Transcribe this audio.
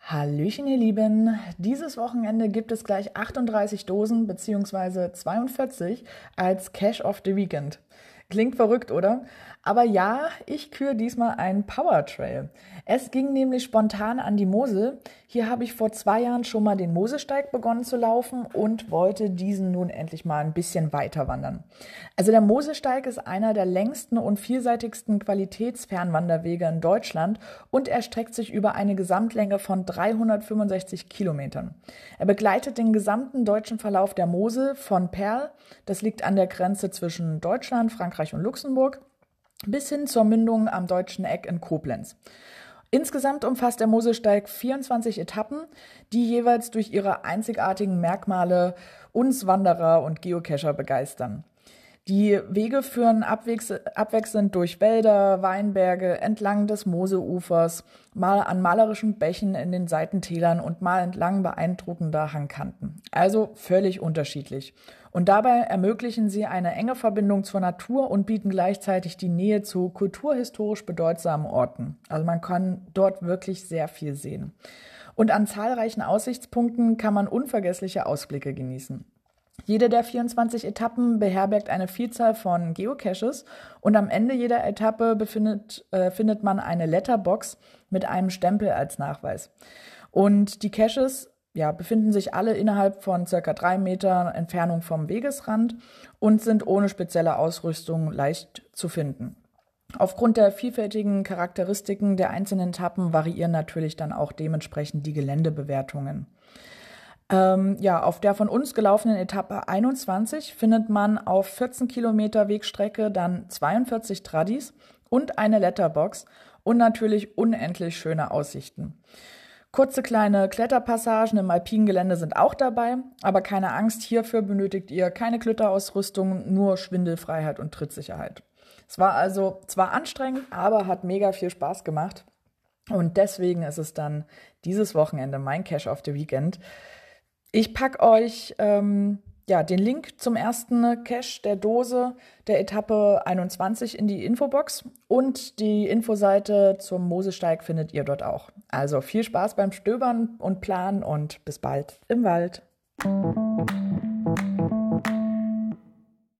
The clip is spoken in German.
Hallöchen, ihr Lieben. Dieses Wochenende gibt es gleich 38 Dosen bzw. 42 als Cash of the Weekend. Klingt verrückt, oder? Aber ja, ich küre diesmal einen Power Trail. Es ging nämlich spontan an die Mosel. Hier habe ich vor zwei Jahren schon mal den Mosesteig begonnen zu laufen und wollte diesen nun endlich mal ein bisschen weiter wandern. Also der Mosesteig ist einer der längsten und vielseitigsten Qualitätsfernwanderwege in Deutschland und er streckt sich über eine Gesamtlänge von 365 Kilometern. Er begleitet den gesamten deutschen Verlauf der Mosel von Perl, das liegt an der Grenze zwischen Deutschland, Frankreich und Luxemburg, bis hin zur Mündung am Deutschen Eck in Koblenz. Insgesamt umfasst der Moselsteig 24 Etappen, die jeweils durch ihre einzigartigen Merkmale uns Wanderer und Geocacher begeistern. Die Wege führen abwechselnd durch Wälder, Weinberge, entlang des Moseufers, mal an malerischen Bächen in den Seitentälern und mal entlang beeindruckender Hangkanten. Also völlig unterschiedlich. Und dabei ermöglichen sie eine enge Verbindung zur Natur und bieten gleichzeitig die Nähe zu kulturhistorisch bedeutsamen Orten. Also man kann dort wirklich sehr viel sehen. Und an zahlreichen Aussichtspunkten kann man unvergessliche Ausblicke genießen. Jede der 24 Etappen beherbergt eine Vielzahl von Geocaches und am Ende jeder Etappe befindet, äh, findet man eine Letterbox mit einem Stempel als Nachweis. Und die Caches ja, befinden sich alle innerhalb von circa drei Metern Entfernung vom Wegesrand und sind ohne spezielle Ausrüstung leicht zu finden. Aufgrund der vielfältigen Charakteristiken der einzelnen Etappen variieren natürlich dann auch dementsprechend die Geländebewertungen. Ähm, ja, auf der von uns gelaufenen Etappe 21 findet man auf 14 Kilometer Wegstrecke dann 42 Tradis und eine Letterbox und natürlich unendlich schöne Aussichten. Kurze kleine Kletterpassagen im alpinen Gelände sind auch dabei, aber keine Angst, hierfür benötigt ihr keine Kletterausrüstung, nur Schwindelfreiheit und Trittsicherheit. Es war also zwar anstrengend, aber hat mega viel Spaß gemacht. Und deswegen ist es dann dieses Wochenende mein Cash of the Weekend. Ich packe euch ähm, ja, den Link zum ersten Cache der Dose der Etappe 21 in die Infobox und die Infoseite zum Mosesteig findet ihr dort auch. Also viel Spaß beim Stöbern und Planen und bis bald im Wald.